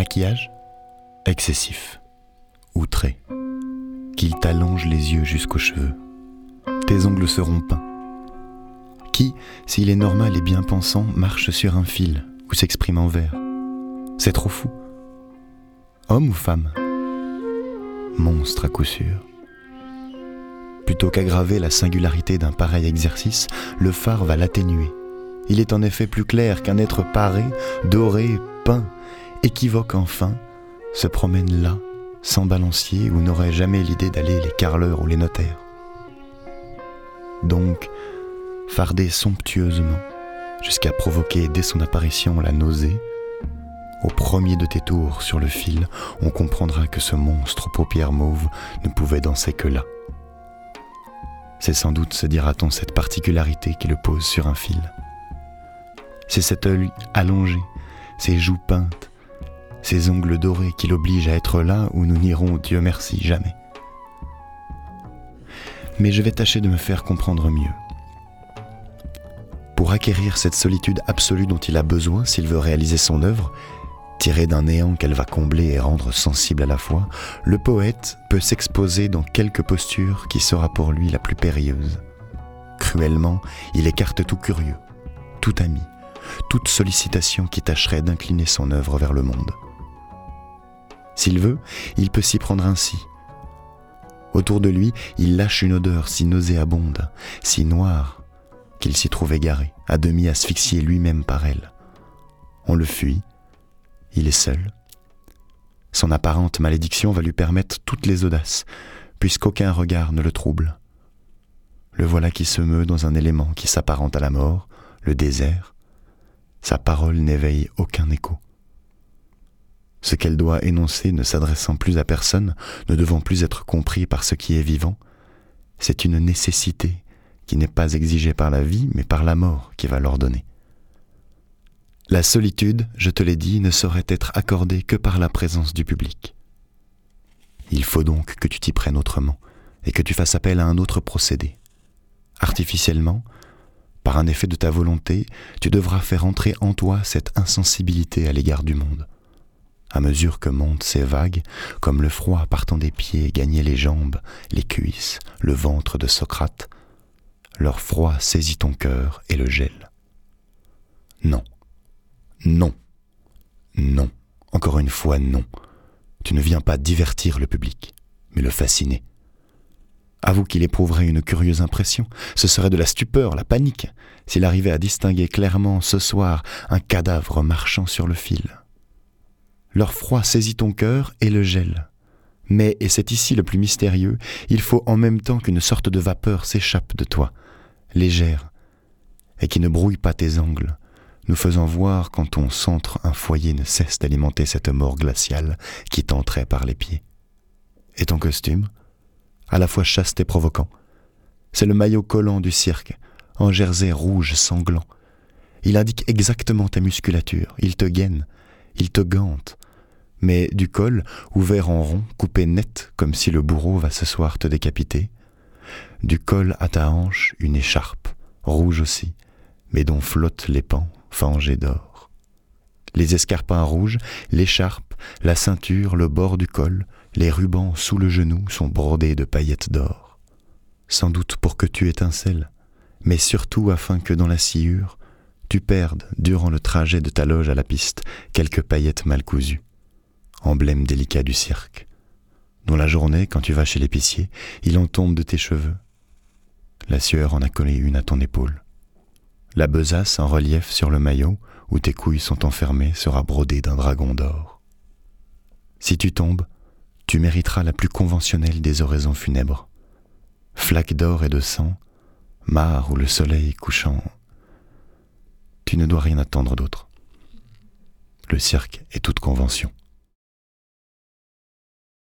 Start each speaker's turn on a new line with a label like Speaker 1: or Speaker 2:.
Speaker 1: maquillage Excessif. Outré. Qu'il t'allonge les yeux jusqu'aux cheveux. Tes ongles seront peints. Qui, s'il est normal et bien pensant, marche sur un fil ou s'exprime en vers C'est trop fou. Homme ou femme? Monstre à coup sûr. Plutôt qu'aggraver la singularité d'un pareil exercice, le phare va l'atténuer. Il est en effet plus clair qu'un être paré, doré, peint, équivoque enfin, se promène là, sans balancier, où n'aurait jamais l'idée d'aller les carleurs ou les notaires. Donc, farder somptueusement, jusqu'à provoquer dès son apparition la nausée, au premier de tes tours sur le fil, on comprendra que ce monstre aux paupières mauves ne pouvait danser que là. C'est sans doute, se dira-t-on, cette particularité qui le pose sur un fil. C'est cet œil allongé, ses joues peintes, ses ongles dorés qui l'obligent à être là où nous n'irons, Dieu merci, jamais. Mais je vais tâcher de me faire comprendre mieux. Pour acquérir cette solitude absolue dont il a besoin s'il veut réaliser son œuvre, tirée d'un néant qu'elle va combler et rendre sensible à la fois, le poète peut s'exposer dans quelque posture qui sera pour lui la plus périlleuse. Cruellement, il écarte tout curieux, tout ami, toute sollicitation qui tâcherait d'incliner son œuvre vers le monde. S'il veut, il peut s'y prendre ainsi. Autour de lui, il lâche une odeur si nauséabonde, si noire, qu'il s'y trouve égaré, à demi asphyxié lui-même par elle. On le fuit, il est seul. Son apparente malédiction va lui permettre toutes les audaces, puisqu'aucun regard ne le trouble. Le voilà qui se meut dans un élément qui s'apparente à la mort, le désert. Sa parole n'éveille aucun écho. Ce qu'elle doit énoncer ne s'adressant plus à personne, ne devant plus être compris par ce qui est vivant, c'est une nécessité qui n'est pas exigée par la vie, mais par la mort qui va l'ordonner. La solitude, je te l'ai dit, ne saurait être accordée que par la présence du public. Il faut donc que tu t'y prennes autrement et que tu fasses appel à un autre procédé. Artificiellement, par un effet de ta volonté, tu devras faire entrer en toi cette insensibilité à l'égard du monde. À mesure que montent ces vagues, comme le froid partant des pieds gagnait les jambes, les cuisses, le ventre de Socrate, leur froid saisit ton cœur et le gèle. Non, non. Non. Encore une fois, non. Tu ne viens pas divertir le public, mais le fasciner. Avoue qu'il éprouverait une curieuse impression. Ce serait de la stupeur, la panique, s'il arrivait à distinguer clairement ce soir un cadavre marchant sur le fil. Leur froid saisit ton cœur et le gèle. Mais, et c'est ici le plus mystérieux, il faut en même temps qu'une sorte de vapeur s'échappe de toi, légère, et qui ne brouille pas tes angles, nous faisant voir quand ton centre un foyer ne cesse d'alimenter cette mort glaciale qui t'entrait par les pieds. Et ton costume, à la fois chaste et provoquant, c'est le maillot collant du cirque, en jersey rouge sanglant. Il indique exactement ta musculature, il te gaine, il te gante, mais du col, ouvert en rond, coupé net comme si le bourreau va ce soir te décapiter, du col à ta hanche une écharpe, rouge aussi, mais dont flottent les pans fangé d'or. Les escarpins rouges, l'écharpe, la ceinture, le bord du col, les rubans sous le genou sont brodés de paillettes d'or. Sans doute pour que tu étincelles, mais surtout afin que dans la sciure, tu perdes, durant le trajet de ta loge à la piste, quelques paillettes mal cousues, emblème délicat du cirque, dont la journée, quand tu vas chez l'épicier, il en tombe de tes cheveux. La sueur en a collé une à ton épaule. La besace en relief sur le maillot, où tes couilles sont enfermées, sera brodée d'un dragon d'or. Si tu tombes, tu mériteras la plus conventionnelle des oraisons funèbres. Flaque d'or et de sang, mare ou le soleil couchant, tu ne dois rien attendre d'autre. Le cirque est toute convention.